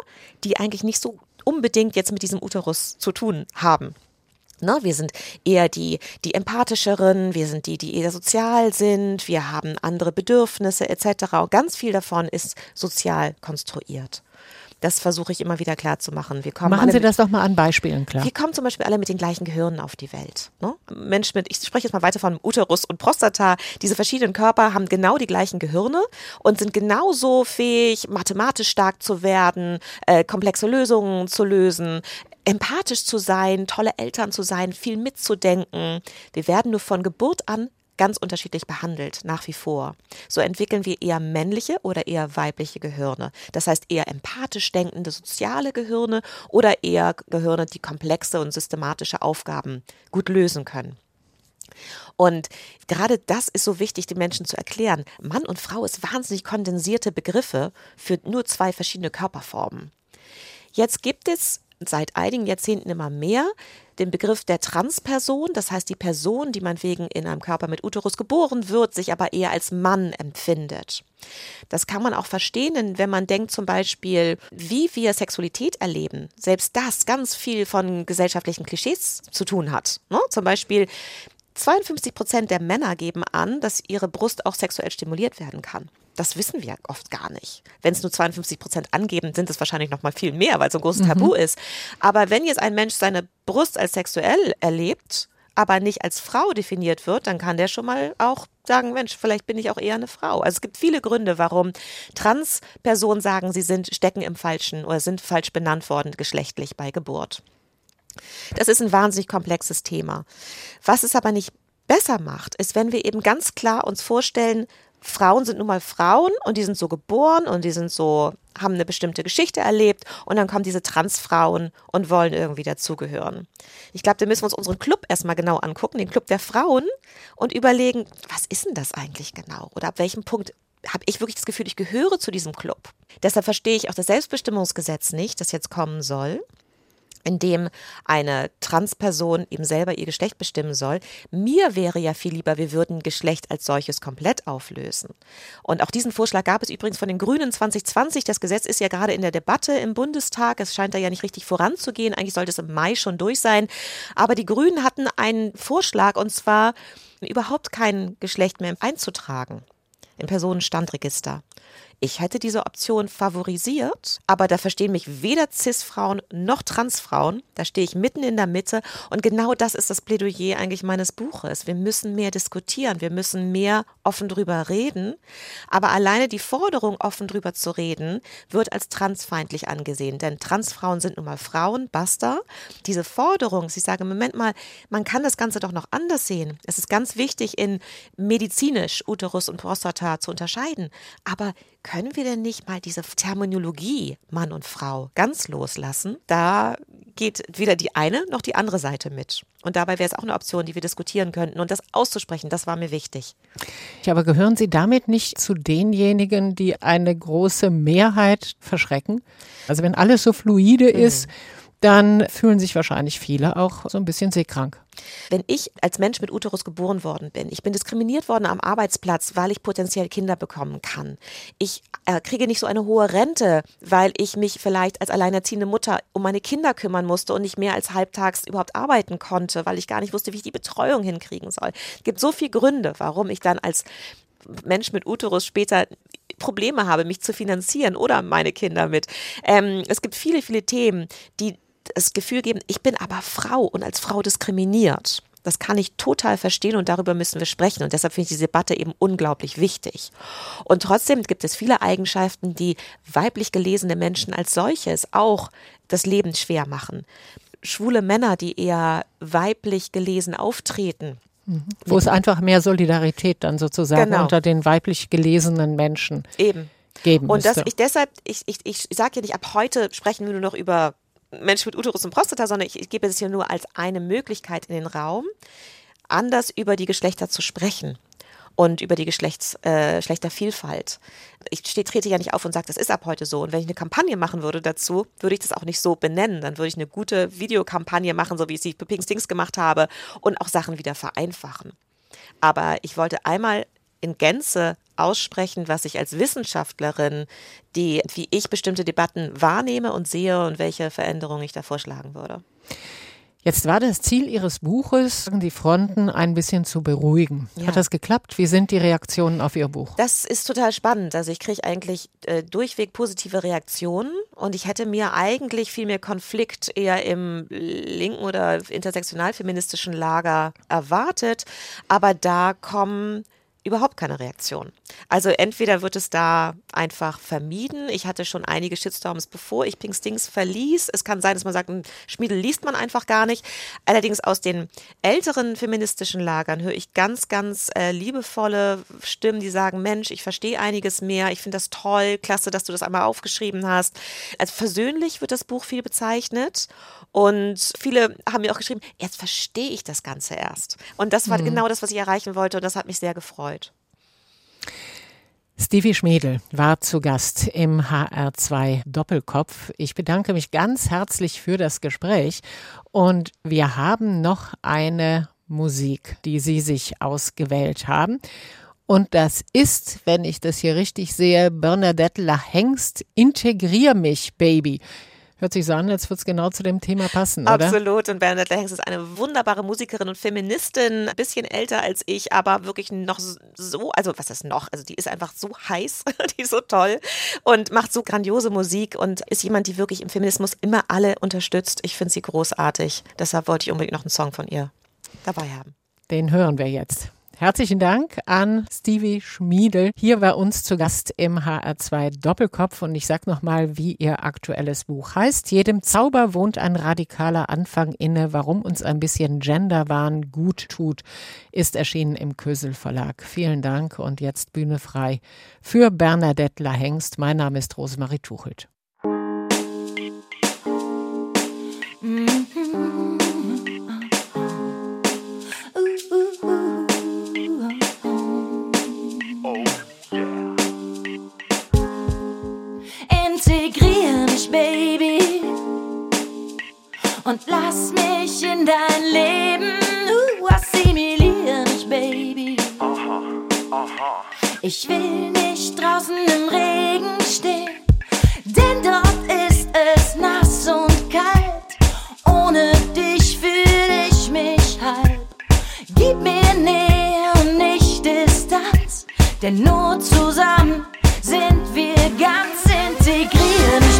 die eigentlich nicht so unbedingt jetzt mit diesem Uterus zu tun haben. Ne, wir sind eher die, die empathischeren, wir sind die, die eher sozial sind, wir haben andere Bedürfnisse etc. Und ganz viel davon ist sozial konstruiert. Das versuche ich immer wieder klar zu machen. Wir kommen Machen Sie das doch mal an Beispielen klar. Wir kommen zum Beispiel alle mit den gleichen Gehirnen auf die Welt. Ne? Menschen mit, ich spreche jetzt mal weiter von Uterus und Prostata. Diese verschiedenen Körper haben genau die gleichen Gehirne und sind genauso fähig, mathematisch stark zu werden, äh, komplexe Lösungen zu lösen, empathisch zu sein, tolle Eltern zu sein, viel mitzudenken. Wir werden nur von Geburt an ganz unterschiedlich behandelt, nach wie vor. So entwickeln wir eher männliche oder eher weibliche Gehirne. Das heißt eher empathisch denkende soziale Gehirne oder eher Gehirne, die komplexe und systematische Aufgaben gut lösen können. Und gerade das ist so wichtig, den Menschen zu erklären. Mann und Frau ist wahnsinnig kondensierte Begriffe für nur zwei verschiedene Körperformen. Jetzt gibt es seit einigen Jahrzehnten immer mehr den Begriff der Transperson, das heißt die Person, die man wegen in einem Körper mit Uterus geboren wird, sich aber eher als Mann empfindet. Das kann man auch verstehen, wenn man denkt zum Beispiel, wie wir Sexualität erleben, selbst das ganz viel von gesellschaftlichen Klischees zu tun hat. Ne? Zum Beispiel 52 Prozent der Männer geben an, dass ihre Brust auch sexuell stimuliert werden kann. Das wissen wir oft gar nicht. Wenn es nur 52 Prozent angeben, sind es wahrscheinlich noch mal viel mehr, weil es so ein großes Tabu ist. Aber wenn jetzt ein Mensch seine Brust als sexuell erlebt, aber nicht als Frau definiert wird, dann kann der schon mal auch sagen, Mensch, vielleicht bin ich auch eher eine Frau. Also es gibt viele Gründe, warum Transpersonen sagen, sie sind stecken im falschen oder sind falsch benannt worden geschlechtlich bei Geburt. Das ist ein wahnsinnig komplexes Thema. Was es aber nicht besser macht, ist, wenn wir eben ganz klar uns vorstellen, Frauen sind nun mal Frauen und die sind so geboren und die sind so, haben eine bestimmte Geschichte erlebt und dann kommen diese Transfrauen und wollen irgendwie dazugehören. Ich glaube, da müssen wir uns unseren Club erstmal genau angucken, den Club der Frauen und überlegen, was ist denn das eigentlich genau? Oder ab welchem Punkt habe ich wirklich das Gefühl, ich gehöre zu diesem Club. Deshalb verstehe ich auch das Selbstbestimmungsgesetz nicht, das jetzt kommen soll in dem eine Transperson eben selber ihr Geschlecht bestimmen soll. Mir wäre ja viel lieber, wir würden Geschlecht als solches komplett auflösen. Und auch diesen Vorschlag gab es übrigens von den Grünen 2020. Das Gesetz ist ja gerade in der Debatte im Bundestag. Es scheint da ja nicht richtig voranzugehen. Eigentlich sollte es im Mai schon durch sein. Aber die Grünen hatten einen Vorschlag und zwar überhaupt kein Geschlecht mehr einzutragen im Personenstandregister. Ich hätte diese Option favorisiert, aber da verstehen mich weder Cis-Frauen noch Trans-Frauen. Da stehe ich mitten in der Mitte und genau das ist das Plädoyer eigentlich meines Buches. Wir müssen mehr diskutieren, wir müssen mehr offen drüber reden, aber alleine die Forderung, offen drüber zu reden, wird als transfeindlich angesehen, denn Transfrauen sind nun mal Frauen, basta. Diese Forderung, sie sagen, Moment mal, man kann das Ganze doch noch anders sehen. Es ist ganz wichtig, in medizinisch Uterus und Prostata zu unterscheiden, aber können wir denn nicht mal diese Terminologie Mann und Frau ganz loslassen? Da geht weder die eine noch die andere Seite mit. Und dabei wäre es auch eine Option, die wir diskutieren könnten. Und das auszusprechen, das war mir wichtig. Ja, aber gehören Sie damit nicht zu denjenigen, die eine große Mehrheit verschrecken? Also wenn alles so fluide mhm. ist, dann fühlen sich wahrscheinlich viele auch so ein bisschen seekrank. Wenn ich als Mensch mit Uterus geboren worden bin, ich bin diskriminiert worden am Arbeitsplatz, weil ich potenziell Kinder bekommen kann. Ich äh, kriege nicht so eine hohe Rente, weil ich mich vielleicht als alleinerziehende Mutter um meine Kinder kümmern musste und nicht mehr als halbtags überhaupt arbeiten konnte, weil ich gar nicht wusste, wie ich die Betreuung hinkriegen soll. Es gibt so viele Gründe, warum ich dann als Mensch mit Uterus später Probleme habe, mich zu finanzieren oder meine Kinder mit. Ähm, es gibt viele, viele Themen, die das Gefühl geben, ich bin aber Frau und als Frau diskriminiert. Das kann ich total verstehen und darüber müssen wir sprechen. Und deshalb finde ich diese Debatte eben unglaublich wichtig. Und trotzdem gibt es viele Eigenschaften, die weiblich gelesene Menschen als solches auch das Leben schwer machen. Schwule Männer, die eher weiblich gelesen auftreten, mhm. wo es einfach mehr Solidarität dann sozusagen genau. unter den weiblich gelesenen Menschen eben geben Und dass ich deshalb, ich, ich, ich sage ja nicht, ab heute sprechen wir nur noch über Mensch mit Uterus und Prostata, sondern ich, ich gebe es hier nur als eine Möglichkeit in den Raum, anders über die Geschlechter zu sprechen und über die Geschlechts, äh, Geschlechtervielfalt. Ich steh, trete ja nicht auf und sage, das ist ab heute so. Und wenn ich eine Kampagne machen würde dazu, würde ich das auch nicht so benennen. Dann würde ich eine gute Videokampagne machen, so wie ich sie für Pink gemacht habe und auch Sachen wieder vereinfachen. Aber ich wollte einmal in Gänze aussprechen, was ich als Wissenschaftlerin, die wie ich bestimmte Debatten wahrnehme und sehe und welche Veränderungen ich da vorschlagen würde. Jetzt war das Ziel Ihres Buches, die Fronten ein bisschen zu beruhigen. Ja. Hat das geklappt? Wie sind die Reaktionen auf Ihr Buch? Das ist total spannend. Also ich kriege eigentlich äh, durchweg positive Reaktionen und ich hätte mir eigentlich viel mehr Konflikt eher im linken oder intersektional feministischen Lager erwartet. Aber da kommen überhaupt keine Reaktion. Also entweder wird es da einfach vermieden. Ich hatte schon einige Shitstorms, bevor ich Pink Stings verließ. Es kann sein, dass man sagt, ein Schmiedel liest man einfach gar nicht. Allerdings aus den älteren feministischen Lagern höre ich ganz, ganz äh, liebevolle Stimmen, die sagen, Mensch, ich verstehe einiges mehr. Ich finde das toll. Klasse, dass du das einmal aufgeschrieben hast. Als versöhnlich wird das Buch viel bezeichnet. Und viele haben mir auch geschrieben, jetzt verstehe ich das Ganze erst. Und das war mhm. genau das, was ich erreichen wollte. Und das hat mich sehr gefreut. Stevie Schmedel war zu Gast im HR2 Doppelkopf. Ich bedanke mich ganz herzlich für das Gespräch und wir haben noch eine Musik, die Sie sich ausgewählt haben. Und das ist, wenn ich das hier richtig sehe, Bernadette La Hengst, Integrier mich, Baby. Hört sich so an, als würde es genau zu dem Thema passen, oder? Absolut. Und Bernadette Hengst ist eine wunderbare Musikerin und Feministin, ein bisschen älter als ich, aber wirklich noch so, also was ist noch? Also die ist einfach so heiß, [LAUGHS] die ist so toll und macht so grandiose Musik und ist jemand, die wirklich im Feminismus immer alle unterstützt. Ich finde sie großartig. Deshalb wollte ich unbedingt noch einen Song von ihr dabei haben. Den hören wir jetzt. Herzlichen Dank an Stevie Schmiedel, hier bei uns zu Gast im HR2 Doppelkopf. Und ich sag nochmal, wie ihr aktuelles Buch heißt. Jedem Zauber wohnt ein radikaler Anfang inne. Warum uns ein bisschen Genderwahn gut tut, ist erschienen im Kösel Verlag. Vielen Dank und jetzt Bühne frei für Bernadette Lahengst. Mein Name ist Rosemarie Tuchelt. Und lass mich in dein Leben. Uh, assimilier mich, Baby. Ich will nicht draußen im Regen stehen, denn dort ist es nass und kalt. Ohne dich fühle ich mich halb. Gib mir Nähe und nicht Distanz, denn nur zusammen sind wir ganz integriert,